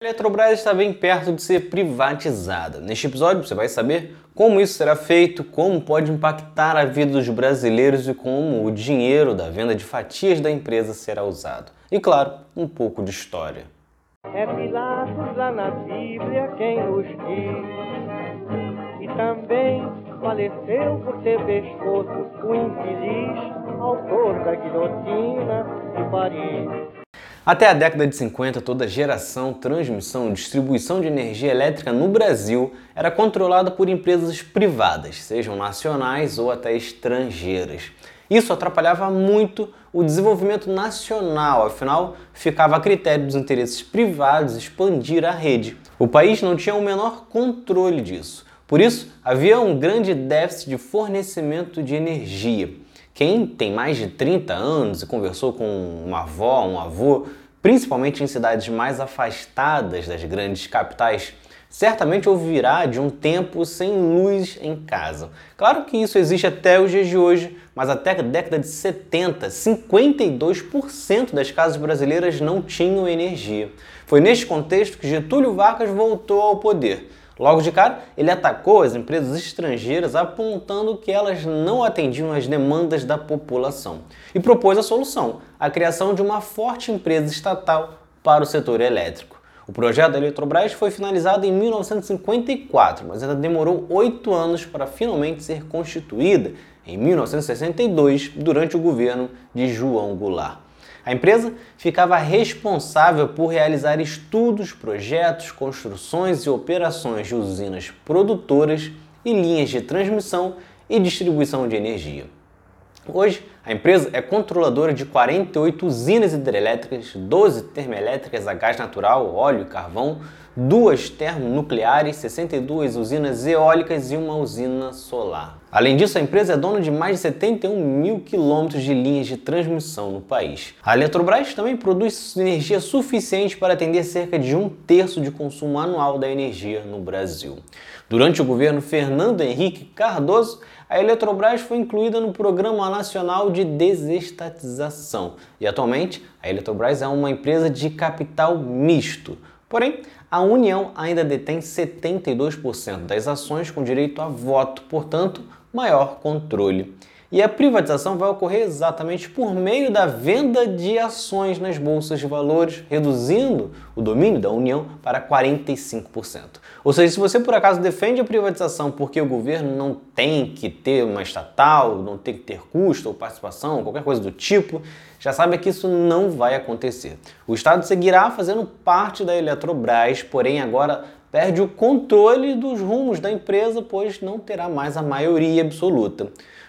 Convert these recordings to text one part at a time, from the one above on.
A Eletrobras está bem perto de ser privatizada. Neste episódio você vai saber como isso será feito, como pode impactar a vida dos brasileiros e como o dinheiro da venda de fatias da empresa será usado. E claro, um pouco de história. É Pilatos lá na Bíblia quem nos diz. E também faleceu por ter pescoço o infeliz autor da guilhotina de Paris. Até a década de 50, toda geração, transmissão e distribuição de energia elétrica no Brasil era controlada por empresas privadas, sejam nacionais ou até estrangeiras. Isso atrapalhava muito o desenvolvimento nacional, afinal, ficava a critério dos interesses privados expandir a rede. O país não tinha o menor controle disso. Por isso, havia um grande déficit de fornecimento de energia. Quem tem mais de 30 anos e conversou com uma avó, um avô, principalmente em cidades mais afastadas das grandes capitais, certamente ouvirá de um tempo sem luz em casa. Claro que isso existe até os dias de hoje, mas até a década de 70, 52% das casas brasileiras não tinham energia. Foi neste contexto que Getúlio Vargas voltou ao poder Logo de cara, ele atacou as empresas estrangeiras apontando que elas não atendiam às demandas da população e propôs a solução, a criação de uma forte empresa estatal para o setor elétrico. O projeto da Eletrobras foi finalizado em 1954, mas ainda demorou oito anos para finalmente ser constituída em 1962, durante o governo de João Goulart. A empresa ficava responsável por realizar estudos, projetos, construções e operações de usinas produtoras e linhas de transmissão e distribuição de energia. Hoje, a empresa é controladora de 48 usinas hidrelétricas, 12 termoelétricas a gás natural, óleo e carvão, duas termonucleares, 62 usinas eólicas e uma usina solar. Além disso, a empresa é dona de mais de 71 mil quilômetros de linhas de transmissão no país. A Eletrobras também produz energia suficiente para atender cerca de um terço de consumo anual da energia no Brasil. Durante o governo Fernando Henrique Cardoso, a Eletrobras foi incluída no Programa Nacional de Desestatização e atualmente a Eletrobras é uma empresa de capital misto. Porém, a União ainda detém 72% das ações com direito a voto, portanto, maior controle. E a privatização vai ocorrer exatamente por meio da venda de ações nas bolsas de valores, reduzindo o domínio da União para 45%. Ou seja, se você por acaso defende a privatização porque o governo não tem que ter uma estatal, não tem que ter custo ou participação, qualquer coisa do tipo, já sabe que isso não vai acontecer. O Estado seguirá fazendo parte da Eletrobras, porém agora perde o controle dos rumos da empresa, pois não terá mais a maioria absoluta.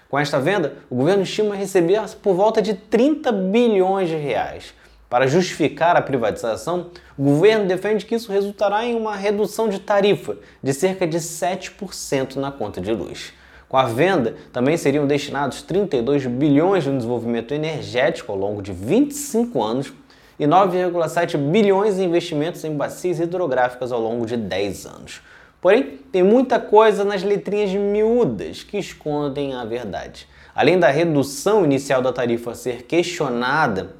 Com esta venda, o governo estima receber por volta de 30 bilhões de reais. Para justificar a privatização, o governo defende que isso resultará em uma redução de tarifa de cerca de 7% na conta de luz. Com a venda, também seriam destinados 32 bilhões no desenvolvimento energético ao longo de 25 anos e 9,7 bilhões em investimentos em bacias hidrográficas ao longo de 10 anos. Porém, tem muita coisa nas letrinhas miúdas que escondem a verdade. Além da redução inicial da tarifa ser questionada,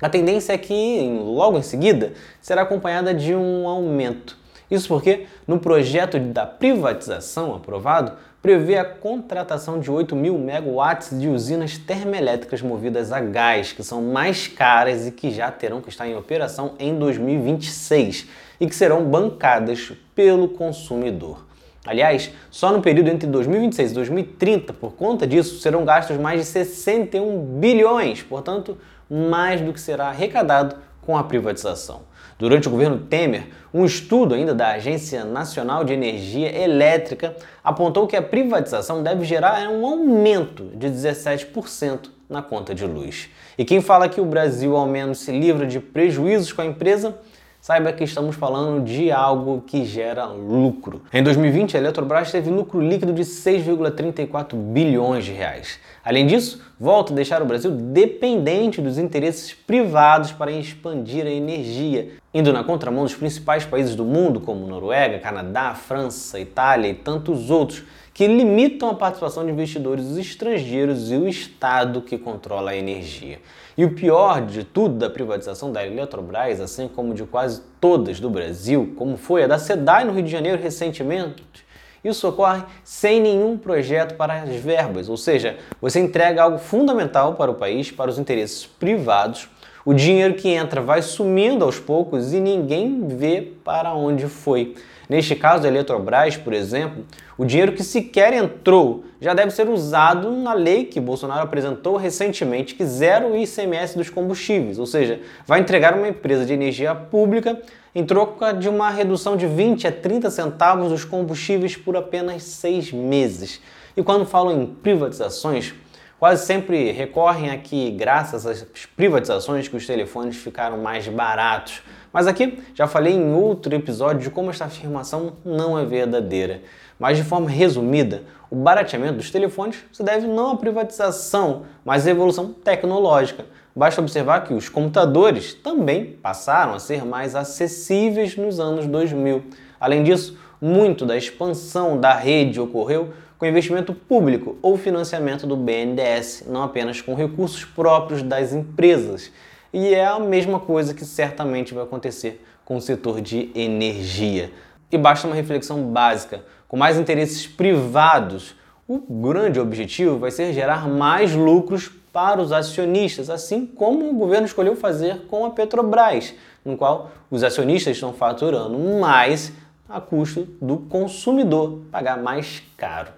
a tendência é que, logo em seguida, será acompanhada de um aumento. Isso porque, no projeto da privatização aprovado, prevê a contratação de 8 mil megawatts de usinas termoelétricas movidas a gás, que são mais caras e que já terão que estar em operação em 2026 e que serão bancadas pelo consumidor. Aliás, só no período entre 2026 e 2030, por conta disso, serão gastos mais de 61 bilhões, portanto, mais do que será arrecadado com a privatização. Durante o governo Temer, um estudo ainda da Agência Nacional de Energia Elétrica apontou que a privatização deve gerar um aumento de 17% na conta de luz. E quem fala que o Brasil ao menos se livra de prejuízos com a empresa saiba que estamos falando de algo que gera lucro. Em 2020, a Eletrobras teve lucro líquido de 6,34 bilhões de reais. Além disso, volta a deixar o Brasil dependente dos interesses privados para expandir a energia, indo na contramão dos principais países do mundo, como Noruega, Canadá, França, Itália e tantos outros, que limitam a participação de investidores estrangeiros e o Estado que controla a energia. E o pior de tudo da privatização da Eletrobras, assim como de quase todas do Brasil, como foi a da SEDAI no Rio de Janeiro recentemente, isso ocorre sem nenhum projeto para as verbas, ou seja, você entrega algo fundamental para o país, para os interesses privados. O dinheiro que entra vai sumindo aos poucos e ninguém vê para onde foi. Neste caso da Eletrobras, por exemplo, o dinheiro que sequer entrou já deve ser usado na lei que Bolsonaro apresentou recentemente, que zera o ICMS dos combustíveis, ou seja, vai entregar uma empresa de energia pública em troca de uma redução de 20 a 30 centavos dos combustíveis por apenas seis meses. E quando falam em privatizações, quase sempre recorrem a que, graças às privatizações, que os telefones ficaram mais baratos. Mas aqui já falei em outro episódio de como esta afirmação não é verdadeira. Mas de forma resumida, o barateamento dos telefones se deve não à privatização, mas à evolução tecnológica. Basta observar que os computadores também passaram a ser mais acessíveis nos anos 2000. Além disso, muito da expansão da rede ocorreu com investimento público ou financiamento do BNDES, não apenas com recursos próprios das empresas. E é a mesma coisa que certamente vai acontecer com o setor de energia. E basta uma reflexão básica: com mais interesses privados, o grande objetivo vai ser gerar mais lucros para os acionistas, assim como o governo escolheu fazer com a Petrobras, no qual os acionistas estão faturando mais a custo do consumidor pagar mais caro.